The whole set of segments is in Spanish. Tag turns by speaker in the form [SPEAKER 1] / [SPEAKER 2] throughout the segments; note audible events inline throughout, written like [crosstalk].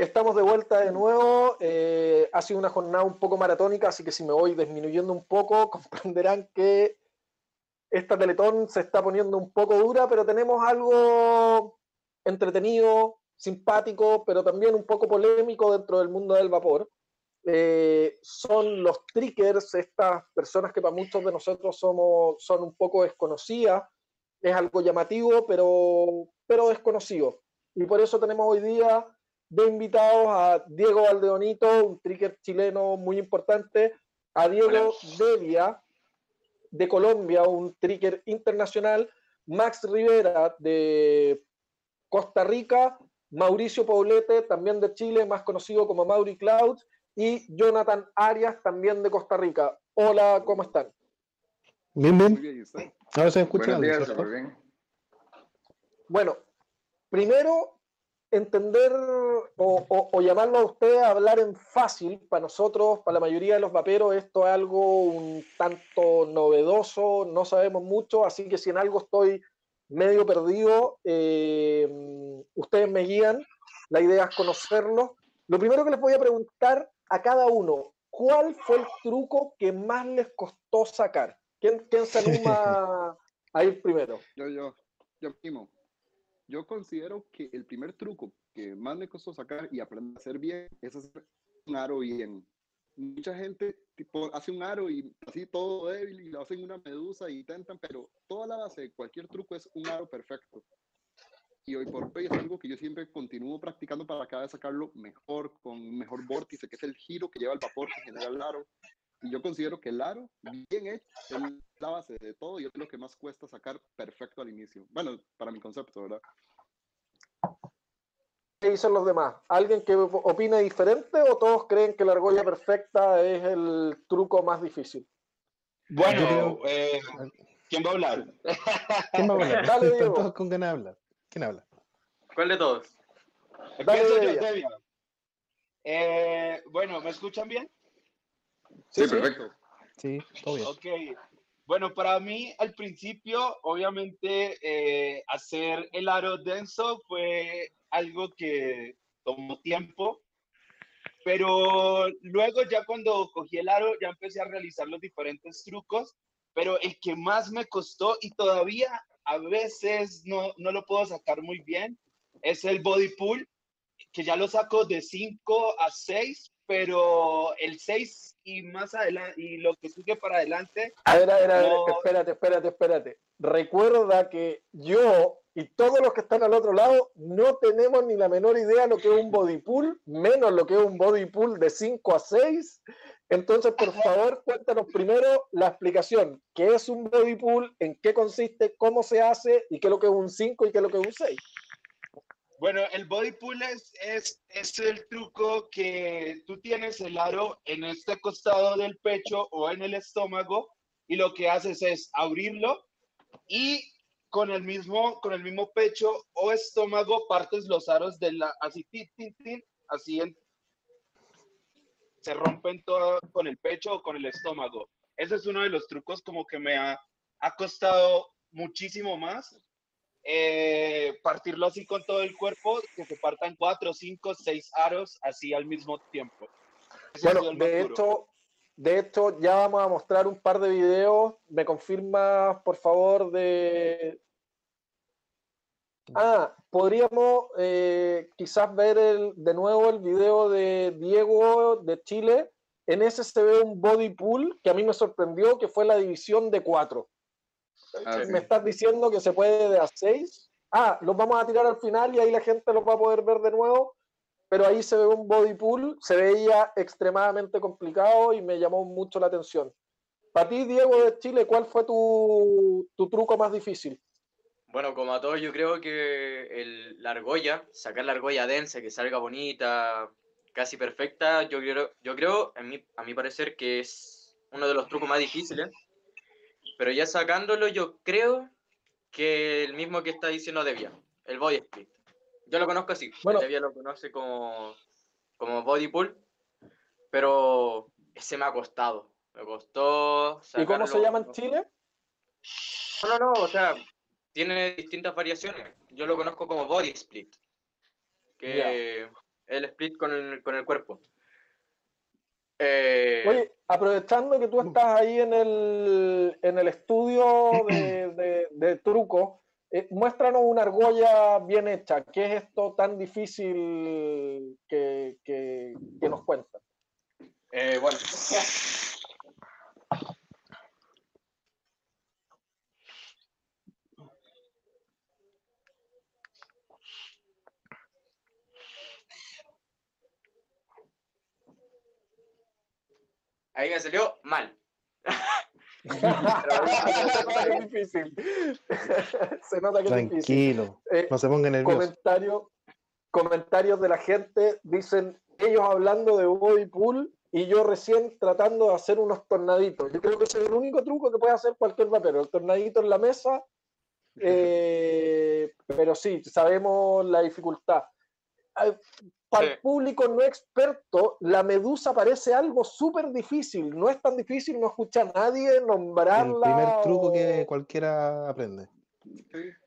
[SPEAKER 1] Estamos de vuelta de nuevo. Eh, ha sido una jornada un poco maratónica, así que si me voy disminuyendo un poco, [laughs] comprenderán que esta Teletón se está poniendo un poco dura, pero tenemos algo entretenido, simpático, pero también un poco polémico dentro del mundo del vapor. Eh, son los trickers, estas personas que para muchos de nosotros somos, son un poco desconocidas. Es algo llamativo, pero, pero desconocido. Y por eso tenemos hoy día de invitados a Diego Valdeonito, un tricker chileno muy importante, a Diego Devia, de Colombia, un tricker internacional, Max Rivera de Costa Rica, Mauricio Paulete, también de Chile, más conocido como Mauri Cloud, y Jonathan Arias, también de Costa Rica. Hola, ¿cómo están?
[SPEAKER 2] Bien, bien. Ahora se escucha.
[SPEAKER 1] Bueno, primero entender o, llamarlo a usted a hablar en fácil, para nosotros, para la mayoría de los vaperos, esto es algo un tanto novedoso, no sabemos mucho, así que si en algo estoy medio perdido, eh, ustedes me guían, la idea es conocerlo. Lo primero que les voy a preguntar a cada uno, ¿cuál fue el truco que más les costó sacar? ¿Quién, quién se anima [laughs] a ir primero?
[SPEAKER 3] Yo, yo, yo mismo yo considero que el primer truco que más me costó sacar y aprender a hacer bien es hacer un aro bien. Mucha gente tipo, hace un aro y así todo débil y lo hacen una medusa y intentan, pero toda la base de cualquier truco es un aro perfecto. Y hoy por hoy es algo que yo siempre continúo practicando para cada vez sacarlo mejor, con mejor vórtice, que es el giro que lleva el vapor que genera el aro. Y yo considero que el aro, bien hecho, es la base de todo y es lo que más cuesta sacar perfecto al inicio. Bueno, para mi concepto, ¿verdad?
[SPEAKER 1] ¿Qué dicen los demás? ¿Alguien que opine diferente o todos creen que la argolla perfecta es el truco más difícil?
[SPEAKER 4] Bueno, eh, ¿quién va a hablar?
[SPEAKER 2] ¿Quién va a hablar? [laughs] Dale, todos con ganas de hablar. ¿Quién habla?
[SPEAKER 4] ¿Cuál de todos?
[SPEAKER 1] Dale,
[SPEAKER 4] eh, bueno, ¿me escuchan bien?
[SPEAKER 3] Sí, perfecto.
[SPEAKER 2] Sí, todo bien.
[SPEAKER 4] Ok. Bueno, para mí al principio, obviamente, eh, hacer el aro denso fue algo que tomó tiempo, pero luego ya cuando cogí el aro ya empecé a realizar los diferentes trucos, pero el que más me costó y todavía a veces no, no lo puedo sacar muy bien es el body pull, que ya lo saco de 5 a 6, pero el 6 y más adelante, y lo que sigue para adelante.
[SPEAKER 1] A ver, a ver, a ver, espérate, espérate, espérate. Recuerda que yo y todos los que están al otro lado no tenemos ni la menor idea de lo que es un body pool, menos lo que es un body pool de 5 a 6. Entonces, por favor, cuéntanos primero la explicación. ¿Qué es un body pool? ¿En qué consiste? ¿Cómo se hace? ¿Y qué es lo que es un 5 y qué es lo que es un 6?
[SPEAKER 4] Bueno, el body pull es, es, el truco que tú tienes el aro en este costado del pecho o en el estómago y lo que haces es abrirlo y con el mismo, con el mismo pecho o estómago partes los aros de la, así, tin, así se rompen todo con el pecho o con el estómago. Ese es uno de los trucos como que me ha, ha costado muchísimo más eh, partirlo así con todo el cuerpo, que se partan cuatro, cinco, seis aros así al mismo tiempo.
[SPEAKER 1] bueno, de hecho, de hecho, ya vamos a mostrar un par de videos. ¿Me confirmas, por favor, de... Ah, podríamos eh, quizás ver el, de nuevo el video de Diego de Chile. En ese se ve un body pool que a mí me sorprendió, que fue la división de cuatro. Ah, me estás diciendo que se puede de a 6. Ah, los vamos a tirar al final y ahí la gente los va a poder ver de nuevo. Pero ahí se ve un body pool, se veía extremadamente complicado y me llamó mucho la atención. Para ti, Diego de Chile, ¿cuál fue tu, tu truco más difícil?
[SPEAKER 5] Bueno, como a todos, yo creo que el, la argolla, sacar la argolla densa, que salga bonita, casi perfecta, yo creo, yo creo a, mi, a mi parecer, que es uno de los trucos más difíciles pero ya sacándolo, yo creo que el mismo que está diciendo Devia, el body split. Yo lo conozco así, bueno, Devia lo conoce como, como body pull, pero ese me ha costado. Me costó.
[SPEAKER 1] ¿Y cómo se llama en Chile?
[SPEAKER 5] No, no, no, o sea, tiene distintas variaciones. Yo lo conozco como body split, que el split con el, con el cuerpo.
[SPEAKER 1] Eh, Oye, aprovechando que tú estás ahí en el, en el estudio [clears throat] de, de, truco, eh, muéstranos una argolla bien hecha. ¿Qué es esto tan difícil que, que, que nos cuentan?
[SPEAKER 4] Eh, bueno,
[SPEAKER 5] Ahí me salió mal. [laughs]
[SPEAKER 1] es difícil. se nota que
[SPEAKER 2] Tranquilo, es difícil. Eh, no se pongan nerviosos.
[SPEAKER 1] Comentario, comentarios de la gente dicen ellos hablando de body pool y yo recién tratando de hacer unos tornaditos. Yo creo que ese es el único truco que puede hacer cualquier vapero, el tornadito en la mesa. [laughs] Eh, pero sí, sabemos la dificultad para el público no experto, la medusa parece algo súper difícil. No es tan difícil, no escucha a nadie nombrarla.
[SPEAKER 2] El primer truco que cualquiera aprende.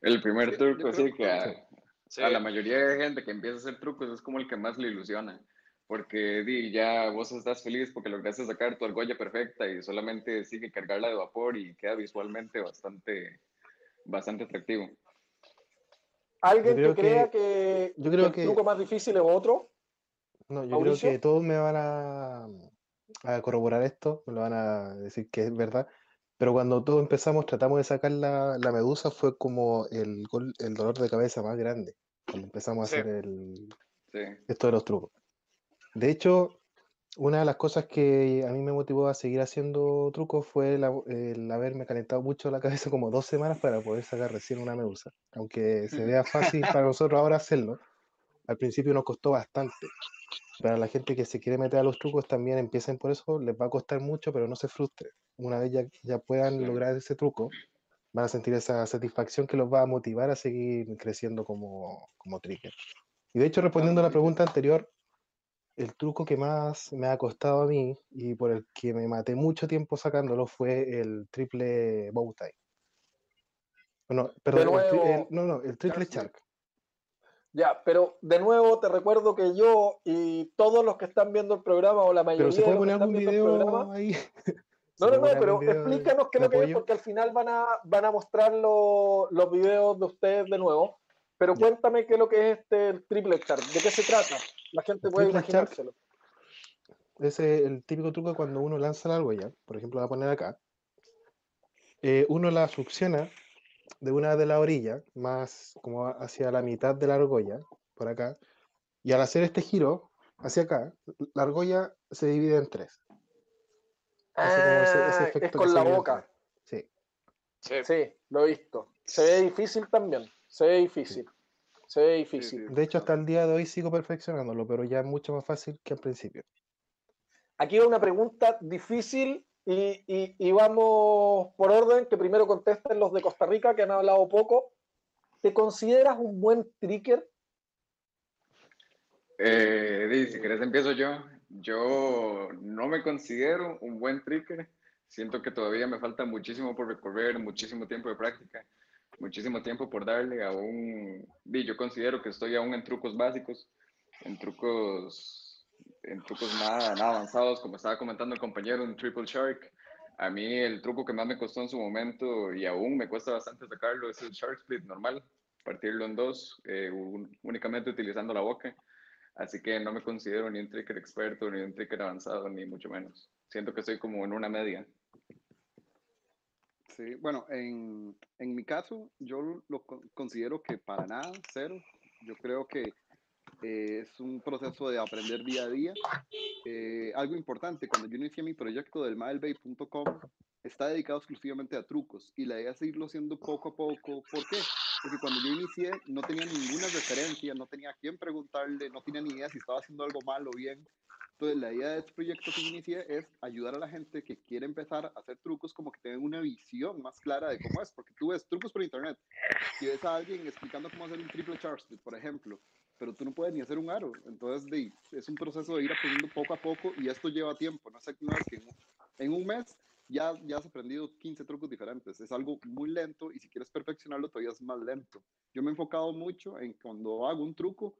[SPEAKER 6] El primer truco, sí, que a, la mayoría de gente que empieza a hacer trucos es como el que más le ilusiona. Porque di, ya vos estás feliz porque lograste sacar tu argolla perfecta y solamente sigue cargarla de vapor y queda visualmente bastante, bastante atractivo.
[SPEAKER 1] ¿Alguien que, crea que, yo creo que, el truco más difícil es otro?
[SPEAKER 2] No, yo creo que todos me van a, a, corroborar esto, me lo van a decir que es verdad. Pero cuando todos empezamos, tratamos de sacar la, la medusa, fue como el, el, dolor de cabeza más grande. Cuando empezamos a hacer el, esto de los trucos. De hecho, una de las cosas que a mí me motivó a seguir haciendo trucos fue el, haberme calentado mucho la [laughs] cabeza como dos semanas para poder sacar recién una medusa. Aunque se vea fácil para nosotros ahora hacerlo, al principio nos costó bastante. Para la gente que se quiere meter a los trucos también empiecen por eso, les va a costar mucho, pero no se frustre. Una vez ya, ya puedan lograr ese truco, van a sentir esa satisfacción que los va a motivar a seguir creciendo como, como trigger. Y de hecho, respondiendo a la pregunta anterior, el truco que más me ha costado a mí y por el que me maté mucho tiempo sacándolo fue el triple bow tie. No, perdón, el, no, no, el triple shark.
[SPEAKER 1] Ya, pero de nuevo te recuerdo que yo y todos los que están viendo el programa o la mayoría
[SPEAKER 2] pero se puede [laughs] poner algún
[SPEAKER 1] video
[SPEAKER 2] ahí.
[SPEAKER 1] No, no, no, pero explícanos qué es lo que es, porque al final van a, van a mostrar los videos de ustedes de nuevo. Pero cuéntame qué es lo que es este triple shark, de qué se trata. La gente puede imaginárselo.
[SPEAKER 2] Ese es el típico truco cuando uno lanza la argolla, por ejemplo, la voy a poner acá. Eh, uno la succiona de una de la orilla, más como hacia la mitad de la argolla, por acá, y al hacer este giro hacia acá, la argolla se divide en tres.
[SPEAKER 1] Ah, es con la boca.
[SPEAKER 2] Sí.
[SPEAKER 1] sí. lo he visto. Se ve difícil también, se ve difícil. Se ve difícil.
[SPEAKER 2] De hecho, hasta el día de hoy sigo perfeccionándolo, pero ya es mucho más fácil que al principio.
[SPEAKER 1] Aquí va una pregunta difícil y, y, vamos por orden, que primero contesten los de Costa Rica, que han hablado poco. ¿Te consideras un buen tricker?
[SPEAKER 6] Eh, si querés empiezo yo. Yo no me considero un buen tricker. Siento que todavía me falta muchísimo por recorrer, muchísimo tiempo de práctica muchísimo tiempo por darle a un... Yo considero que estoy aún en trucos básicos, en trucos, en trucos nada, nada avanzados, como estaba comentando el compañero, un triple shark. A mí el truco que más me costó en su momento y aún me cuesta bastante sacarlo es el shark split normal, partirlo en dos, eh, únicamente utilizando la boca. Así que no me considero ni un tricker experto, ni un tricker avanzado, ni mucho menos. Siento que estoy como en una media.
[SPEAKER 3] Sí, bueno, en, en mi caso, yo lo considero que para nada, cero. Yo creo que eh, es un proceso de aprender día a día. Eh, algo importante, cuando yo inicié mi proyecto del milebay.com, está dedicado exclusivamente a trucos y la idea es seguirlo haciendo poco a poco. ¿Por qué? Porque cuando yo inicié no tenía ninguna referencia, no tenía a quién preguntarle, no tenía ni idea si estaba haciendo algo mal o bien. Entonces, la idea de este proyecto que inicié es ayudar a la gente que quiere empezar a hacer trucos como que tengan una visión más clara de cómo es, porque tú ves trucos por internet, si ves a alguien explicando cómo hacer un triple charge, por ejemplo, pero tú no puedes ni hacer un aro, entonces de, es un proceso de ir aprendiendo poco a poco y esto lleva tiempo, no sé, no es que en, un mes ya, ya has aprendido 15 trucos diferentes, es algo muy lento y si quieres perfeccionarlo todavía es más lento. Yo me he enfocado mucho en cuando hago un truco,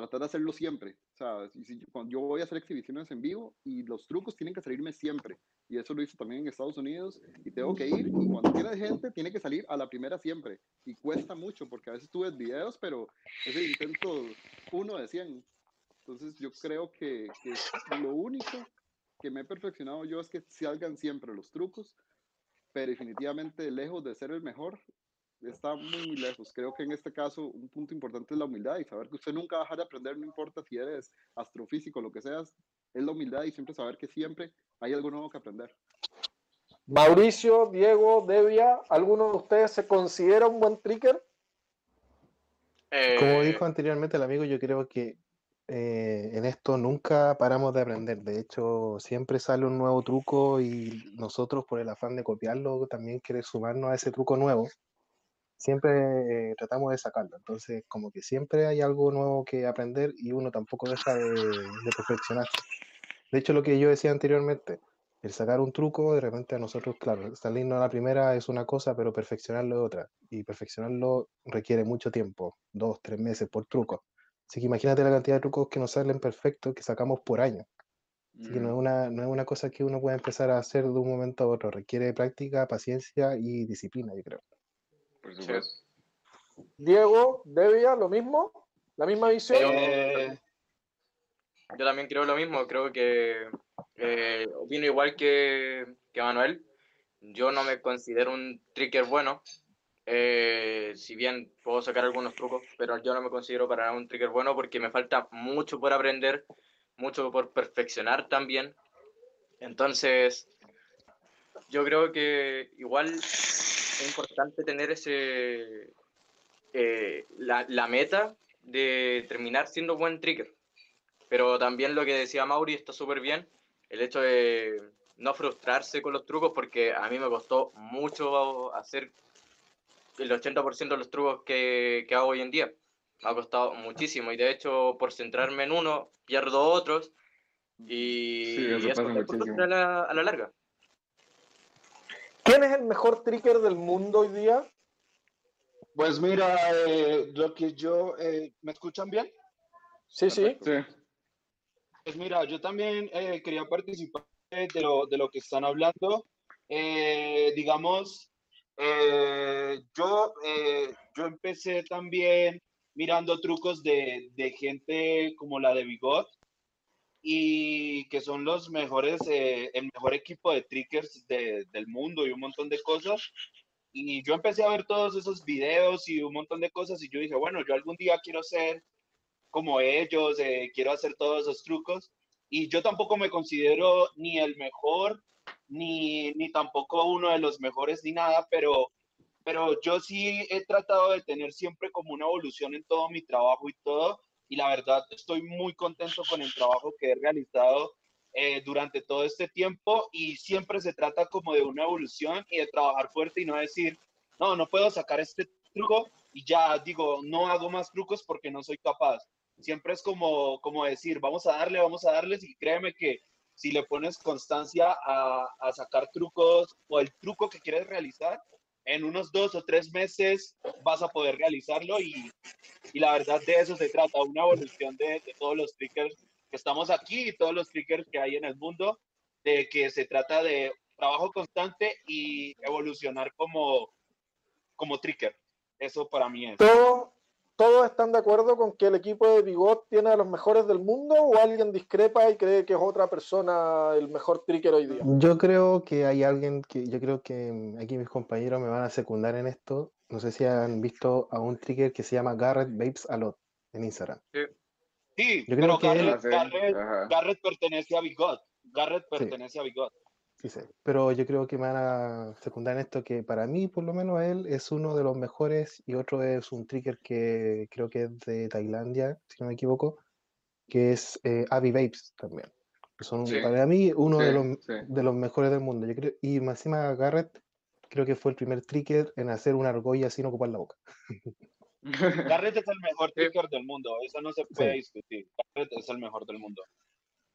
[SPEAKER 3] tratar de hacerlo siempre. O sea, si, cuando yo voy a hacer exhibiciones en vivo y los trucos tienen que salirme siempre. Y eso lo hice también en Estados Unidos y tengo que ir y cuando quiera gente tiene que salir a la primera siempre. Y cuesta mucho porque a veces tú ves videos, pero es el intento uno de 100. Entonces yo creo que, que lo único que me he perfeccionado yo es que salgan siempre los trucos, pero definitivamente lejos de ser el mejor, está muy, muy lejos. Creo que en este caso un punto importante es la humildad y saber que usted nunca va a dejar de aprender, no importa si eres astrofísico, lo que seas, es la humildad y siempre saber que siempre hay algo nuevo que aprender.
[SPEAKER 1] Mauricio, Diego, Devia, ¿alguno de ustedes se considera un buen tricker?
[SPEAKER 2] Como dijo anteriormente el amigo, yo creo que eh, en esto nunca paramos de aprender. De hecho, siempre sale un nuevo truco y nosotros, por el afán de copiarlo, también queremos sumarnos a ese truco nuevo. Siempre eh, tratamos de sacarlo. Entonces, como que siempre hay algo nuevo que aprender y uno tampoco deja de, de perfeccionarse. De hecho, lo que yo decía anteriormente, el sacar un truco, de repente a nosotros, claro, salirnos a la primera es una cosa, pero perfeccionarlo es otra. Y perfeccionarlo requiere mucho tiempo, dos, tres meses por truco. Así que imagínate la cantidad de trucos que nos salen perfectos que sacamos por año. Así que no es, mm. una, no es una cosa que uno pueda empezar a hacer de un momento a otro. Requiere práctica, paciencia y disciplina, yo creo.
[SPEAKER 6] Por supuesto.
[SPEAKER 1] Diego, Devia, lo mismo, la misma visión.
[SPEAKER 5] Eh, yo también creo lo mismo, creo que eh, opino igual que, que Manuel. Yo no me considero un tricker bueno, eh, si bien puedo sacar algunos trucos, pero yo no me considero para un trigger bueno porque me falta mucho por aprender, mucho por perfeccionar también. Entonces, yo creo que igual es importante tener ese eh, la, la, meta de terminar siendo buen trigger. Pero también lo que decía Mauri está súper bien, el hecho de no frustrarse con los trucos, porque a mí me costó mucho hacer el 80% de los trucos que, que, hago hoy en día. Me ha costado muchísimo y de hecho por centrarme en uno pierdo otros y,
[SPEAKER 6] sí, eso, pasa muchísimo.
[SPEAKER 5] A, la, a la larga.
[SPEAKER 1] ¿Quién es el mejor tricker del mundo hoy día?
[SPEAKER 4] Pues mira, eh, lo que yo, eh, ¿me escuchan bien?
[SPEAKER 1] Sí, sí.
[SPEAKER 6] sí.
[SPEAKER 4] Pues mira, yo también eh, quería participar de lo, de lo que están hablando. Eh, digamos, eh, yo, eh, yo empecé también mirando trucos de, de, gente como la de Bigot y que son los mejores, eh, el mejor equipo de trickers de, del mundo y un montón de cosas. Y yo empecé a ver todos esos videos y un montón de cosas y yo dije, bueno, yo algún día quiero ser como ellos, eh, quiero hacer todos esos trucos. Y yo tampoco me considero ni el mejor, ni, ni tampoco uno de los mejores ni nada, pero, pero yo sí he tratado de tener siempre como una evolución en todo mi trabajo y todo, y la verdad estoy muy contento con el trabajo que he realizado eh, durante todo este tiempo y siempre se trata como de una evolución y de trabajar fuerte y no decir, no, no puedo sacar este truco y ya digo, no hago más trucos porque no soy capaz. Siempre es como, como decir, vamos a darle, vamos a darles y créeme que si le pones constancia a, a, sacar trucos o el truco que quieres realizar, en unos dos o tres meses vas a poder realizarlo y, y la verdad de eso se trata, una evolución de, de, todos los triggers que estamos aquí y todos los triggers que hay en el mundo, de que se trata de trabajo constante y evolucionar como, como trigger. Eso para mí es.
[SPEAKER 1] Todo, ¿Todos están de acuerdo con que el equipo de Bigot tiene a los mejores del mundo o alguien discrepa y cree que es otra persona el mejor tricker hoy día?
[SPEAKER 2] Yo creo que hay alguien que, yo creo que aquí mis compañeros me van a secundar en esto. No sé si han visto a un tricker que se llama Garrett Babes a lot en Instagram.
[SPEAKER 4] Sí, sí yo creo pero que Garrett, él... Garrett, Garrett, pertenece a Bigot. Garrett pertenece sí. a Bigot.
[SPEAKER 2] Sí, sí, pero yo creo que me van a secundar en esto que para mí, por lo menos, él es uno de los mejores y otro es un trigger que creo que es de Tailandia, si no me equivoco, que es eh, Abby Babes también. Que son sí. para mí uno sí, de, los, de los mejores del mundo. Yo creo, y encima Garrett creo que fue el primer trigger en hacer una argolla sin ocupar la boca. [laughs]
[SPEAKER 4] Garrett es el mejor trigger del mundo, eso no se puede discutir. Garrett es el mejor del mundo.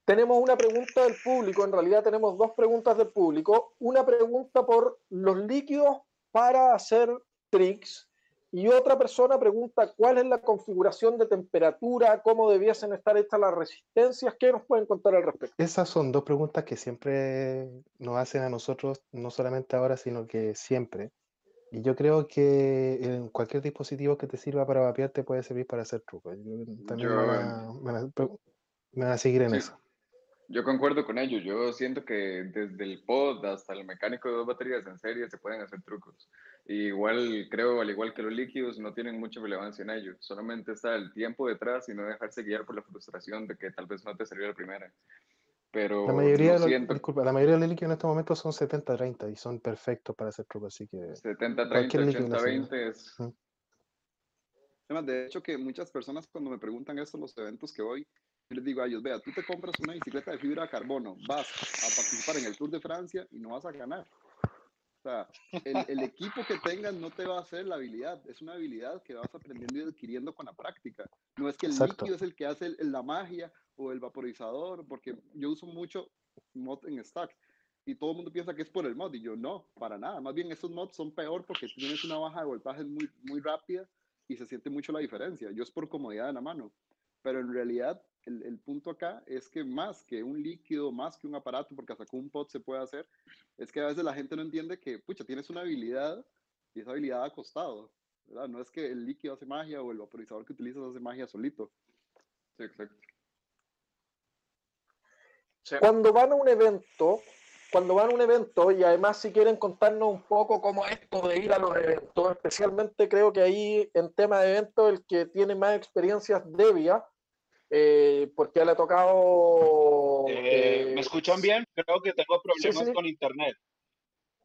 [SPEAKER 1] Tenemos una pregunta del público, en realidad tenemos dos preguntas del público. Una pregunta por los líquidos para hacer tricks Y otra persona pregunta cuál es la configuración de temperatura, cómo debiesen estar hechas las resistencias. ¿Qué nos pueden contar al respecto?
[SPEAKER 2] Esas son dos preguntas que siempre nos hacen a nosotros, no solamente ahora, sino que siempre. Y yo creo que en cualquier dispositivo que te sirva para vapear te puede servir para hacer trucos. también me, van a, seguir en eso.
[SPEAKER 6] Yo concuerdo con ellos. Yo siento que desde el pod hasta el mecánico de dos baterías en serie se pueden hacer trucos. igual creo, al igual que los líquidos, no tienen mucha relevancia en ellos. Solamente está el tiempo detrás y no dejarse guiar por la frustración de que tal vez no te salió la primera. Pero
[SPEAKER 2] la mayoría, de los, disculpa, la mayoría de los líquidos en este momento son 70-30 y son perfectos para hacer trucos. Así que
[SPEAKER 6] 70-30, 80-20 es.
[SPEAKER 3] Además, de hecho, que muchas personas cuando me preguntan esto en los eventos que voy, les digo a ellos, vea, tú te compras una bicicleta de fibra de carbono, vas a participar en el Tour de Francia y no vas a ganar. O sea, el, el, equipo que tengas no te va a hacer la habilidad, es una habilidad que vas aprendiendo y adquiriendo con la práctica. No es que el líquido es el que hace la magia o el vaporizador, porque yo uso mucho mod en stack y todo el mundo piensa que es por el mod y yo no, para nada. Más bien esos mods son peor porque tienes una baja de voltaje muy, muy rápida y se siente mucho la diferencia. Yo es por comodidad de la mano, pero en realidad el, el, punto acá es que más que un líquido, más que un aparato, porque hasta con un pod se puede hacer, es que a veces la gente no entiende que, pucha, tienes una habilidad y esa habilidad ha costado, ¿verdad? No es que el líquido hace magia o el vaporizador que utilizas hace magia solito.
[SPEAKER 6] Sí, exacto.
[SPEAKER 1] Cuando van a un evento, cuando van a un evento, y además si quieren contarnos un poco cómo es esto de ir a los eventos, especialmente creo que ahí en tema de eventos el que tiene más experiencias Devia, eh, porque le ha tocado...
[SPEAKER 4] Eh, ¿Me escuchan bien? Creo que tengo problemas con internet.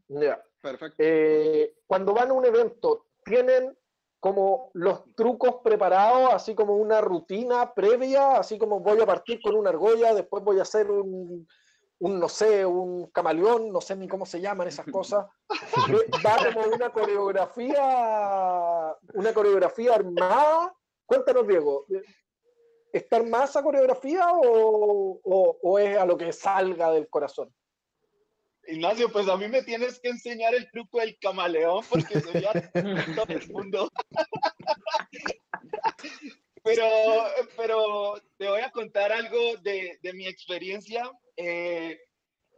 [SPEAKER 1] Ya. Perfecto. Eh, cuando van a un evento, ¿tienen como los trucos preparados, así como una rutina previa, así como voy a partir con una argolla, después voy a hacer un, un no sé, un camaleón, no sé ni cómo se llaman esas cosas. [laughs] Va como una coreografía, una coreografía armada. Cuéntanos, Diego, ¿está armada esa coreografía o, o, o es a lo que salga del corazón?
[SPEAKER 4] Ignacio, pues a mí me tienes que enseñar el truco del camaleón porque sería [laughs] todo el mundo. [laughs] pero, pero te voy a contar algo de, de mi experiencia. Eh,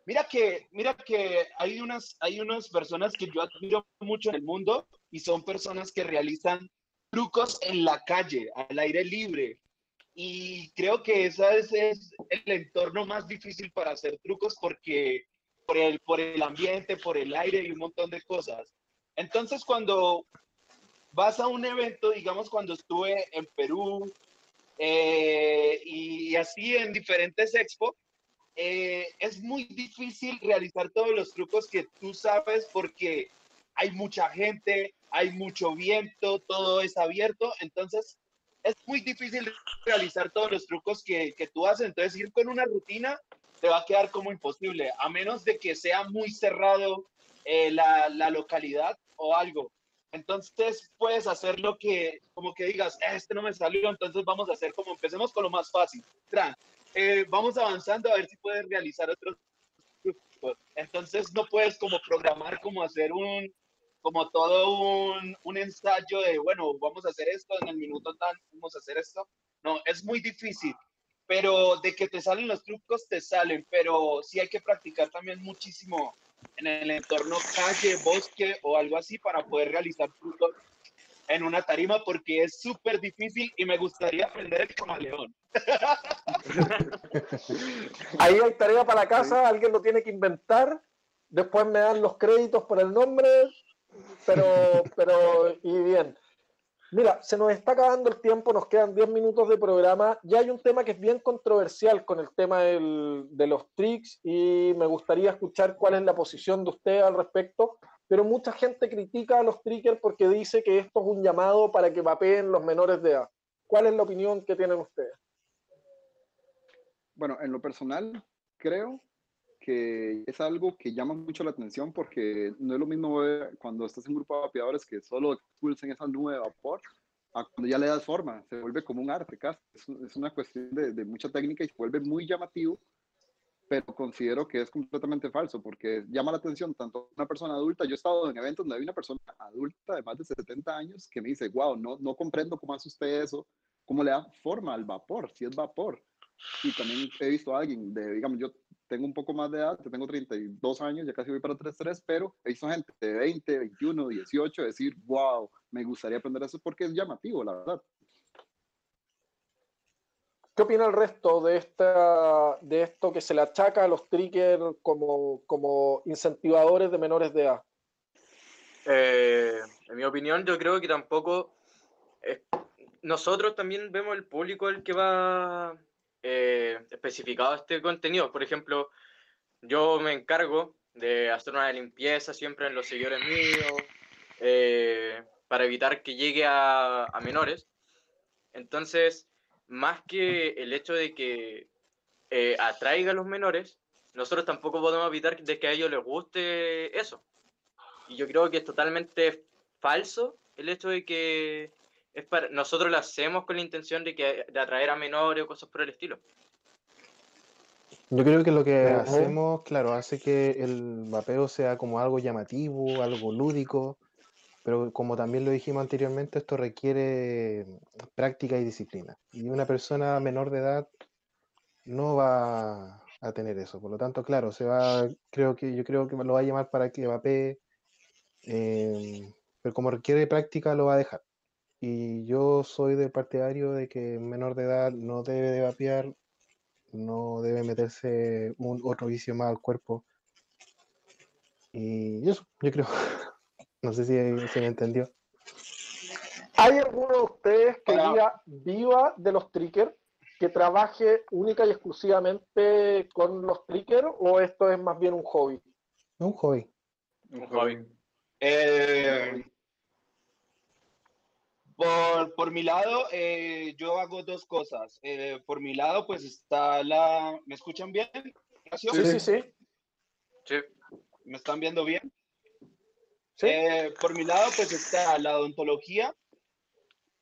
[SPEAKER 4] mira que, mira que hay unas, hay unas personas que yo admiro mucho en el mundo y son personas que realizan trucos en la calle, al aire libre. Y creo que ese es, el entorno más difícil para hacer trucos porque por el, por el ambiente, por el aire y un montón de cosas. Entonces, cuando vas a un evento, digamos, cuando estuve en Perú eh, y, así en diferentes expos, eh, es muy difícil realizar todos los trucos que tú sabes porque hay mucha gente, hay mucho viento, todo es abierto, entonces es muy difícil realizar todos los trucos que, que tú haces. Entonces, ir con una rutina te va a quedar como imposible, a menos de que sea muy cerrado eh, la, la, localidad o algo. Entonces puedes hacer lo que, como que digas, este no me salió, entonces vamos a hacer como, empecemos con lo más fácil. Eh, vamos avanzando a ver si puedes realizar otros Entonces no puedes como programar, como hacer un, como todo un, un ensayo de, bueno, vamos a hacer esto en el minuto tal, vamos a hacer esto. No, es muy difícil pero de que te salen los trucos, te salen, pero sí hay que practicar también muchísimo en el entorno calle, bosque o algo así para poder realizar trucos en una tarima porque es súper difícil y me gustaría aprender el camaleón. [laughs]
[SPEAKER 1] Ahí hay tarea para la casa, alguien lo tiene que inventar, después me dan los créditos por el nombre, pero, pero, y bien. Mira, se nos está acabando el tiempo, nos quedan 10 minutos de programa. Ya hay un tema que es bien controversial con el tema del, de los tricks y me gustaría escuchar cuál es la posición de usted al respecto. Pero mucha gente critica a los trickers porque dice que esto es un llamado para que vapeen los menores de edad. ¿Cuál es la opinión que tienen ustedes?
[SPEAKER 3] Bueno, en lo personal, creo que es algo que llama mucho la atención porque no es lo mismo ver cuando estás en un grupo de vapeadores que solo expulsen esa nube de vapor a cuando ya le das forma, se vuelve como un arte casi. Es, es una cuestión de, de, mucha técnica y se vuelve muy llamativo pero considero que es completamente falso porque llama la atención tanto una persona adulta. Yo he estado en eventos donde hay una persona adulta de más de 70 años que me dice, wow, no, no comprendo cómo hace usted eso, cómo le da forma al vapor, si es vapor. Y también he visto a alguien de, digamos, yo tengo un poco más de edad, tengo 32 años, ya casi voy para 33, pero he visto gente de 20, 21, 18 decir, wow, me gustaría aprender eso porque es llamativo, la verdad.
[SPEAKER 1] ¿Qué opina el resto de, esta, de esto que se le achaca a los triggers como, como incentivadores de menores de edad?
[SPEAKER 5] Eh, en mi opinión, yo creo que tampoco. nosotros también vemos el público el que va eh, especificado este contenido. Por ejemplo, yo me encargo de hacer una limpieza siempre en los seguidores míos eh, para evitar que llegue a, a menores. Entonces, más que el hecho de que eh, atraiga a los menores, nosotros tampoco podemos evitar de que a ellos les guste eso. Y yo creo que es totalmente falso el hecho de que es para, nosotros lo hacemos con la intención de, que, de atraer a menores o cosas por el estilo.
[SPEAKER 2] Yo creo que lo que hacemos, claro, hace que el vapeo sea como algo llamativo, algo lúdico, pero como también lo dijimos anteriormente, esto requiere práctica y disciplina. Y una persona menor de edad no va a tener eso. Por lo tanto, claro, se va, creo que, yo creo que lo va a llamar para que vapee, em, pero como requiere práctica, lo va a dejar. Y yo soy del partidario de que menor de edad no debe de vapear, no debe meterse un otro vicio más al cuerpo. Y eso, yo creo. [laughs] No sé si, se me entendió.
[SPEAKER 1] ¿Hay alguno de ustedes que diga viva de los triggers, que trabaje única y exclusivamente con los triggers, o esto es más bien un hobby?
[SPEAKER 2] Un hobby.
[SPEAKER 4] Un hobby. Eh, por, por, mi lado, eh, yo hago dos cosas. Eh, por mi lado, pues está la... ¿Me escuchan bien?
[SPEAKER 1] Sí, sí, sí.
[SPEAKER 5] Sí.
[SPEAKER 4] ¿Me están viendo bien? Eh, por mi lado, pues está la odontología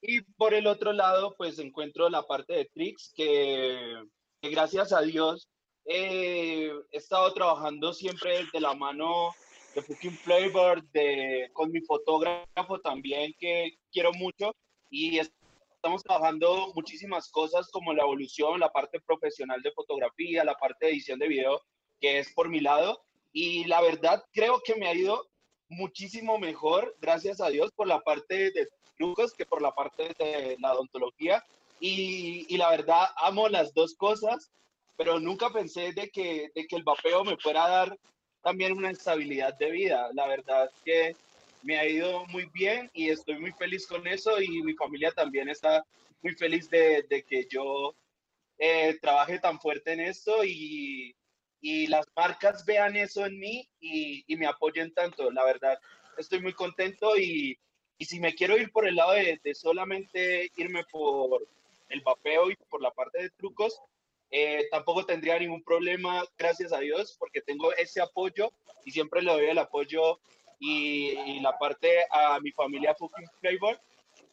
[SPEAKER 4] y por el otro lado, pues encuentro la parte de Tricks que, gracias a Dios he estado trabajando siempre de la mano de Fucking Flavor, de, con mi fotógrafo también que quiero mucho y estamos trabajando muchísimas cosas como la evolución, la parte profesional de fotografía, la parte de edición de video, que es por mi lado. Y la verdad creo que me ha ido muchísimo mejor, gracias a Dios, por la parte de trucos que por la parte de la odontología. Y, y, la verdad, amo las dos cosas, pero nunca pensé de que, de que el vapeo me fuera a dar también una estabilidad de vida. La verdad que me ha ido muy bien y estoy muy feliz con eso y mi familia también está muy feliz de, de que yo eh, trabaje tan fuerte en esto y, y las marcas vean eso en mí y, y, me apoyen tanto. La verdad, estoy muy contento y, y si me quiero ir por el lado de, de, solamente irme por el vapeo y por la parte de trucos, eh, tampoco tendría ningún problema, gracias a Dios, porque tengo ese apoyo y siempre le doy el apoyo y, y la parte a mi familia Fucking Flavor.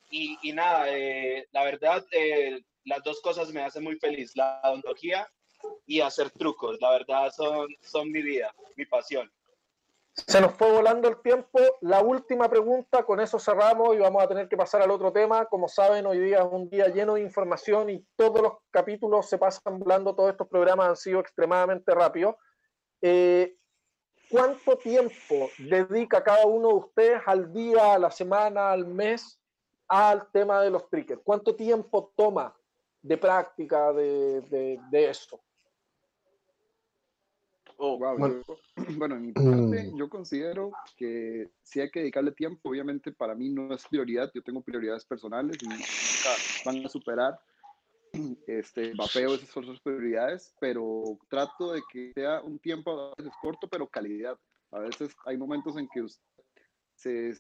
[SPEAKER 4] Y, y nada, eh, la verdad, eh, las dos cosas me hacen muy feliz, la odontología y hacer trucos. La verdad son, son mi vida, mi pasión.
[SPEAKER 1] Se nos fue volando el tiempo. La última pregunta, con eso cerramos y vamos a tener que pasar al otro tema. Como saben, hoy día es un día lleno de información y todos los capítulos se pasan volando. Todos estos programas han sido extremadamente rápidos. Eh, ¿Cuánto tiempo dedica cada uno de ustedes al día, a la semana, al mes al tema de los triggers? ¿Cuánto tiempo toma de práctica de, de, de eso?
[SPEAKER 3] Oh, wow. bueno. Yo, [clears throat] bueno, en mi parte, yo considero que sí hay que dedicarle tiempo. Obviamente, para mí no es prioridad. Yo tengo prioridades personales y van a superar [clears throat] este vapeo esas son sus prioridades, pero trato de que sea un tiempo a veces corto, pero calidad. A veces hay momentos en que usted se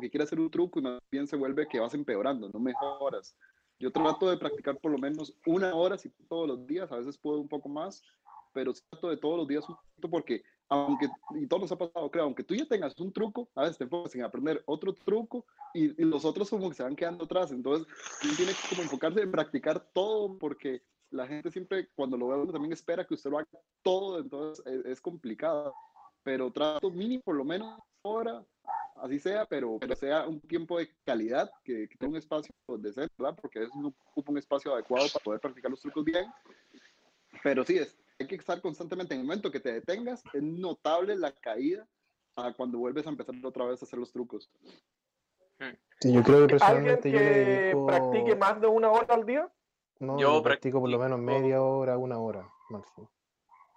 [SPEAKER 3] que quiere hacer un truco y más bien se vuelve que vas empeorando, no mejoras. Yo trato de practicar por lo menos una hora, si todos los días, a veces puedo un poco más, pero trato de todos los días un poquito porque, aunque, y todo nos ha pasado, creo, aunque tú ya tengas un truco, a veces te enfocas en aprender otro truco y, y los otros como que se van quedando atrás. Entonces, tiene que como enfocarse en practicar todo porque la gente siempre cuando lo ve también espera que usted lo haga todo, entonces es, complicado. Pero trato mínimo, por lo menos ahora, así sea, pero, pero sea un tiempo de calidad, que, que tenga un espacio decente, ¿verdad? Porque es un, un espacio adecuado para poder practicar los trucos bien. Pero sí, es, hay que estar constantemente en el momento que te detengas, es notable la caída a cuando vuelves a empezar otra vez a hacer los trucos.
[SPEAKER 2] Sí, yo creo que personalmente
[SPEAKER 1] ¿Alguien que yo practique más de una hora al día?
[SPEAKER 2] No, yo, practico por lo menos media hora, una hora máximo.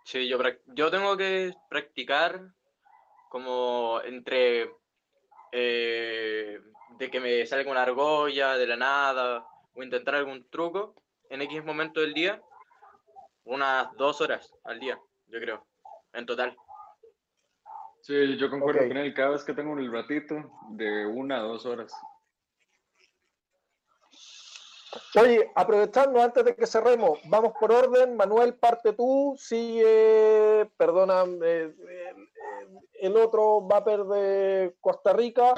[SPEAKER 5] Sí, yo, yo tengo que practicar como entre eh, de que me salga una argolla de la nada o intentar algún truco en X momento del día, unas dos horas al día, yo creo, en total.
[SPEAKER 6] Sí, yo concuerdo con él. Cada vez que tengo un ratito, de una a dos horas.
[SPEAKER 1] Oye, aprovechando antes de que cerremos, vamos por orden. Manuel, parte tú. Sigue, perdona, eh, eh, el otro va a perder Costa Rica.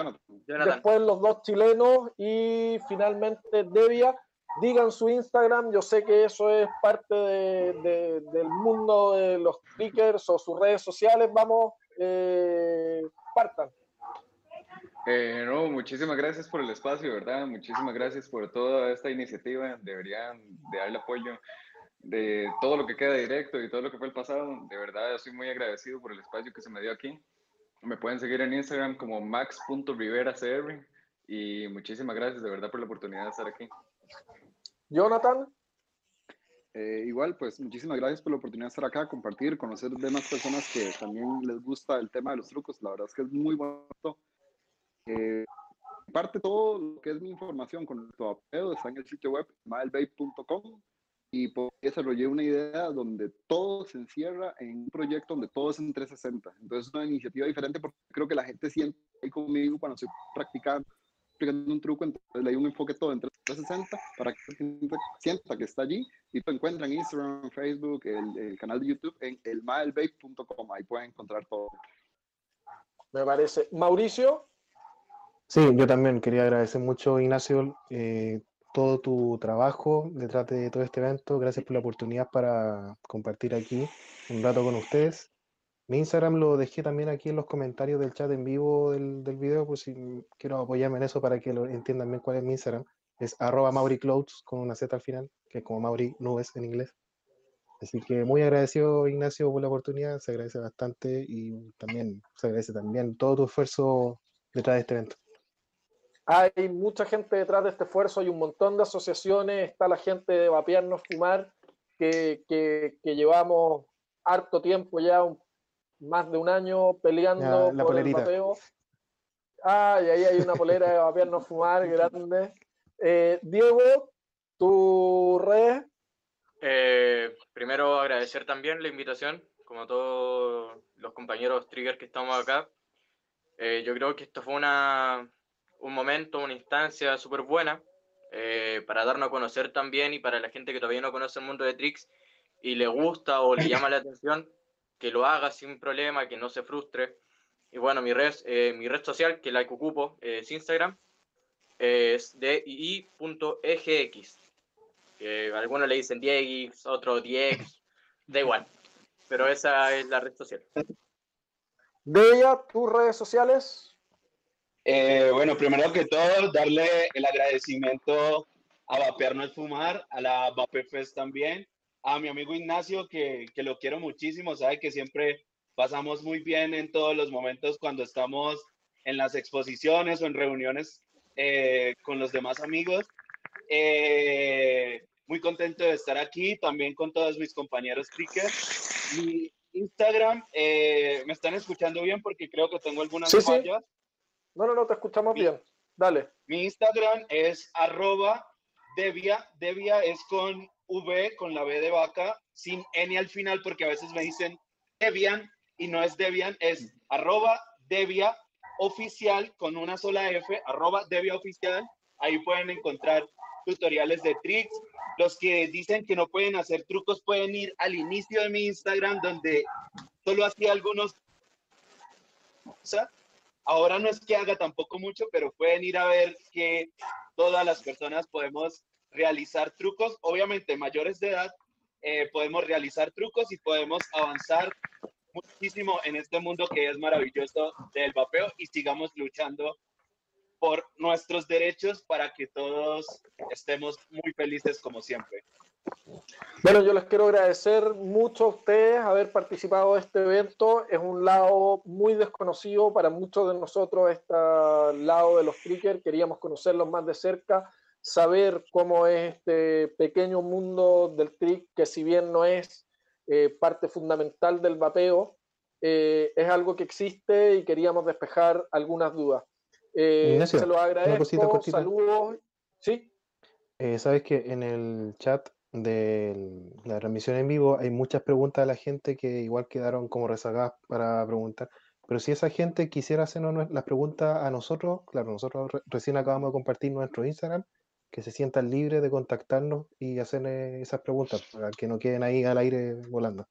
[SPEAKER 1] Después los dos chilenos y finalmente Devia. Digan su Instagram. Yo sé que eso es parte del mundo de los speakers o sus redes sociales. Vamos, eh, partan.
[SPEAKER 6] Eh, no, muchísimas gracias por el espacio, ¿verdad? Muchísimas gracias por toda esta iniciativa. Deberían de darle apoyo de todo lo que queda directo y todo lo que fue el pasado. De verdad, estoy muy agradecido por el espacio que se me dio aquí. Me pueden seguir en Instagram como max.riveracr y muchísimas gracias de verdad por la oportunidad de estar aquí.
[SPEAKER 1] Jonathan.
[SPEAKER 3] Eh, igual, pues muchísimas gracias por la oportunidad de estar acá, compartir, conocer demás personas que también les gusta el tema de los trucos. La verdad es que es muy bueno eh, parte todo lo que es mi información con el apeo está en el sitio web maelbay.com y lo llevo una idea donde todo se encierra en un proyecto donde todo es en 360. Entonces es una iniciativa diferente porque creo que la gente siente ahí conmigo cuando estoy practicando, practicando un truco, entonces le doy un enfoque todo en 360 para que la gente sienta que está allí y lo encuentra en Instagram, Facebook, el, el canal de YouTube en elmaelbay.com. Ahí pueden encontrar todo.
[SPEAKER 1] Me parece. Mauricio.
[SPEAKER 2] Sí, yo también quería agradecer mucho, Ignacio, eh, todo tu trabajo detrás de todo este evento. Gracias por la oportunidad para compartir aquí un rato con ustedes. Mi Instagram lo dejé también aquí en los comentarios del chat en vivo del, del video, pues si quiero apoyarme en eso para que lo entiendan bien cuál es mi Instagram. Es arroba mauriclouds con una Z al final, que es como Mauri Nubes en inglés. Así que muy agradecido, Ignacio, por la oportunidad. Se agradece bastante y también se agradece también todo tu esfuerzo detrás de este evento.
[SPEAKER 1] Hay mucha gente detrás de este esfuerzo, hay un montón de asociaciones, está la gente de Vapearnos Fumar, que, que, llevamos harto tiempo ya, más de un año peleando por el vapeo. Ah, y ahí hay una polera [laughs] de Vapearnos Fumar grande. Eh, Diego, tu red.
[SPEAKER 5] Eh, primero agradecer también la invitación, como todos los compañeros Trigger que estamos acá. Eh, yo creo que esto fue una, un momento, una instancia súper buena eh, para darnos a conocer también y para la gente que todavía no conoce el mundo de Tricks y le gusta o le llama la atención, que lo haga sin problema, que no se frustre. Y bueno, mi red, eh, mi red social, que la que ocupo, es Instagram, es dii.egx. algunos le dicen DX, otros DX, da igual. Pero esa es la red social.
[SPEAKER 1] De ella, tus redes sociales.
[SPEAKER 4] Eh, bueno, primero que todo, darle el agradecimiento a Vapear No es Fumar, a la Vape Fest también, a mi amigo Ignacio, que, que, lo quiero muchísimo, sabe que siempre pasamos muy bien en todos los momentos cuando estamos en las exposiciones o en reuniones eh, con los demás amigos. Eh, muy contento de estar aquí, también con todos mis compañeros clickers. Mi Instagram, me están escuchando bien porque creo que tengo algunas fallas.
[SPEAKER 1] No, no, no, te escuchamos bien. Dale.
[SPEAKER 4] Mi Instagram es arroba Devia. Devia es con V, con la B de vaca, sin N al final, porque a veces me dicen Debian y no es Debian, es arroba Devia oficial con una sola F, arroba Devia oficial. Ahí pueden encontrar tutoriales de tricks. Los que dicen que no pueden hacer trucos pueden ir al inicio de mi Instagram, donde solo hacía algunos Ahora no es que haga tampoco mucho, pero pueden ir a ver que todas las personas podemos realizar trucos, obviamente mayores de edad, eh, podemos realizar trucos y podemos avanzar muchísimo en este mundo que es maravilloso del vapeo y sigamos luchando por nuestros derechos para que todos estemos muy felices como siempre.
[SPEAKER 1] Bueno, yo les quiero agradecer mucho a ustedes haber participado de este evento. Es un lado muy desconocido para muchos de nosotros, este lado de los trickers. Queríamos conocerlos más de cerca, saber cómo es este pequeño mundo del trick, que si bien no es eh, parte fundamental del vapeo, eh, es algo que existe y queríamos despejar algunas dudas. Eh, se lo agradezco, saludos. ¿Sí?
[SPEAKER 2] Sabes que en el chat de la transmisión en vivo hay muchas preguntas de la gente que igual quedaron como rezagadas para preguntar. Pero si esa gente quisiera hacernos las preguntas a nosotros, claro, nosotros recién acabamos de compartir nuestro Instagram, que se sientan libres de contactarnos y hacer esas preguntas para que no queden ahí al aire volando.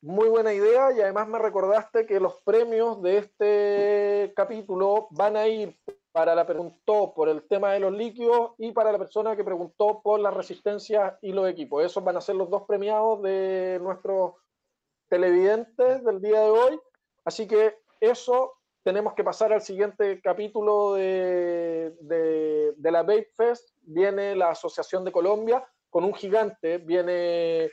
[SPEAKER 1] Muy buena idea y además me recordaste que los premios de este capítulo van a ir para la preguntó por el tema de los líquidos y para la persona que preguntó por la resistencia y los equipos. Esos van a ser los dos premiados de nuestros televidentes del día de hoy. Así que eso tenemos que pasar al siguiente capítulo de, de, la Vape Fest. Viene la Asociación de Colombia con un gigante. Viene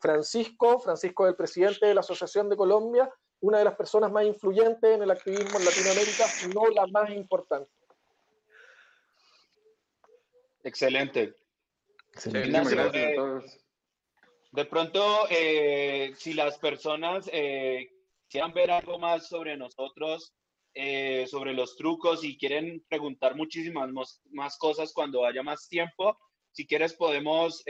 [SPEAKER 1] Francisco, Francisco es el presidente de la Asociación de Colombia una de las personas más influyentes en el activismo en Latinoamérica, no la más importante.
[SPEAKER 4] Excelente. Eh, de pronto, eh, si las personas eh, quieran ver algo más sobre nosotros, sobre los trucos y quieren preguntar muchísimas más, cosas cuando haya más tiempo, si quieres podemos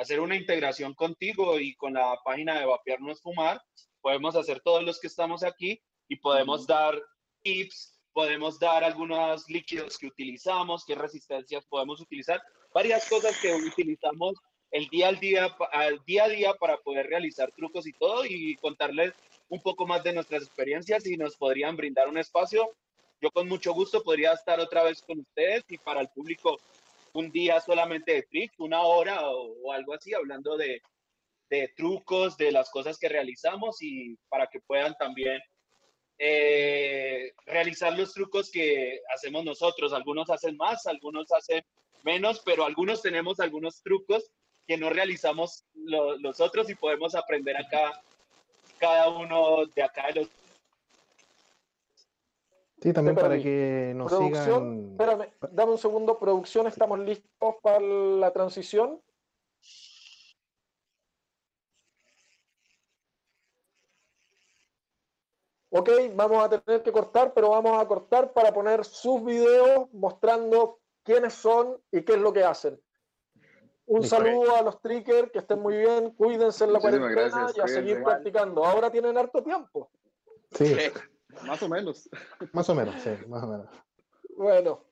[SPEAKER 4] hacer una integración contigo y con la página de Vapear No es Fumar. Podemos hacer todos los que estamos aquí y podemos dar tips, podemos dar algunos líquidos que utilizamos, qué resistencias podemos utilizar, varias cosas que utilizamos el día al día, al día a día para poder realizar trucos y todo y contarles un poco más de nuestras experiencias y nos podrían brindar un espacio. Yo con mucho gusto podría estar otra vez con ustedes y para el público un día solamente de tricks, una hora o algo así, hablando de, de trucos, de las cosas que realizamos y para que puedan también eh, realizar los trucos que hacemos nosotros. Algunos hacen más, algunos hacen menos, pero algunos tenemos algunos trucos que no realizamos los otros y podemos aprender acá, cada uno de acá de los
[SPEAKER 2] Sí, también para que nos sigan.
[SPEAKER 1] Espérame, dame un segundo. Producción, ¿estamos listos para la transición? ok, vamos a tener que cortar, pero vamos a cortar para poner sus videos mostrando quiénes son y qué es lo que hacen. Un saludo a los trickers, que estén muy bien, cuídense en la cuarentena y a seguir practicando. Ahora tienen harto tiempo.
[SPEAKER 2] Sí,
[SPEAKER 3] más o menos.
[SPEAKER 2] Más o menos, sí, más o menos.
[SPEAKER 1] Bueno,